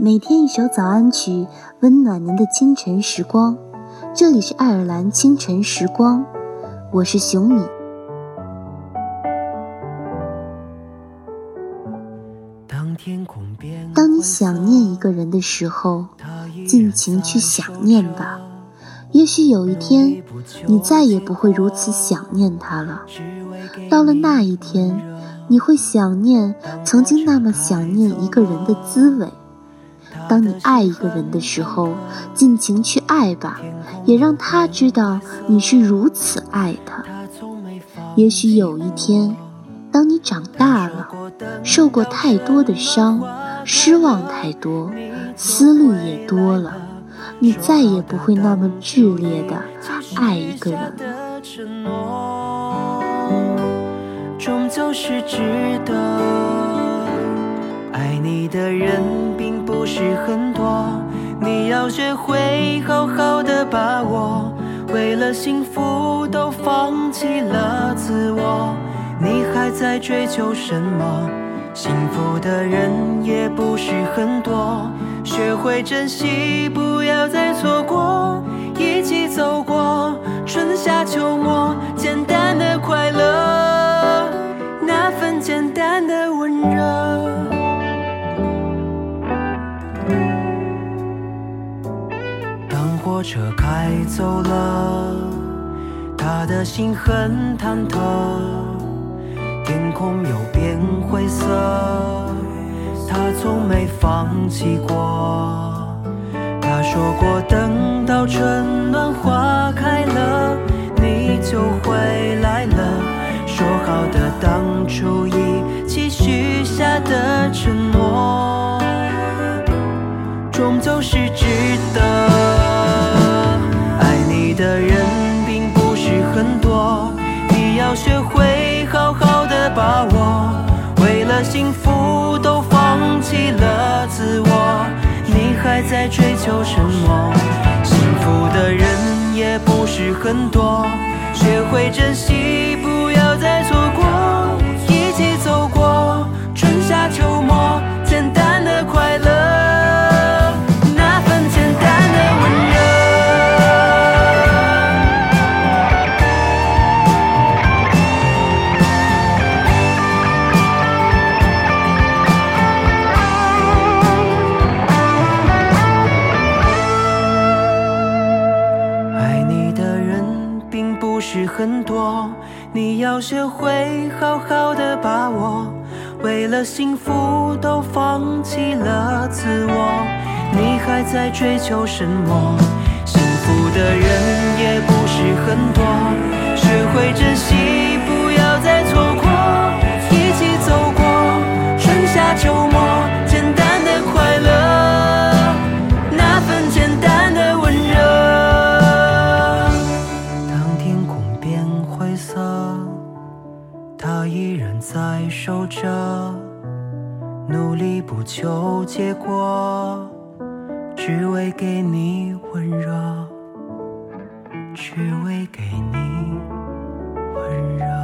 每天一首早安曲，温暖您的清晨时光。这里是爱尔兰清晨时光，我是熊米。当你想念一个人的时候，尽情去想念吧。也许有一天，你再也不会如此想念他了。到了那一天，你会想念曾经那么想念一个人的滋味。当你爱一个人的时候，尽情去爱吧，也让他知道你是如此爱他。也许有一天，当你长大了，受过太多的伤，失望太多，思路也多了。你再也不会那么炽烈的爱一个人了。终究是值得。爱你的人并很多，你要学会好好的把握。为了幸福都放弃了自我，你还在追求什么？幸福的人也不是很多。学会珍惜，不要再错过。一起走过春夏秋末，简单的快火车开走了，他的心很忐忑，天空又变灰色。他从没放弃过。他说过，等到春暖花开了，你就回来了。说好的当初一起许下的承诺，终究是值得。幸福都。放弃了自我，你还在追求什么？幸福的人也不是很多，学会珍惜，很多，你要学会好好的把握。为了幸福都放弃了自我，你还在追求什么？着，努力不求结果，只为给你温热，只为给你温热。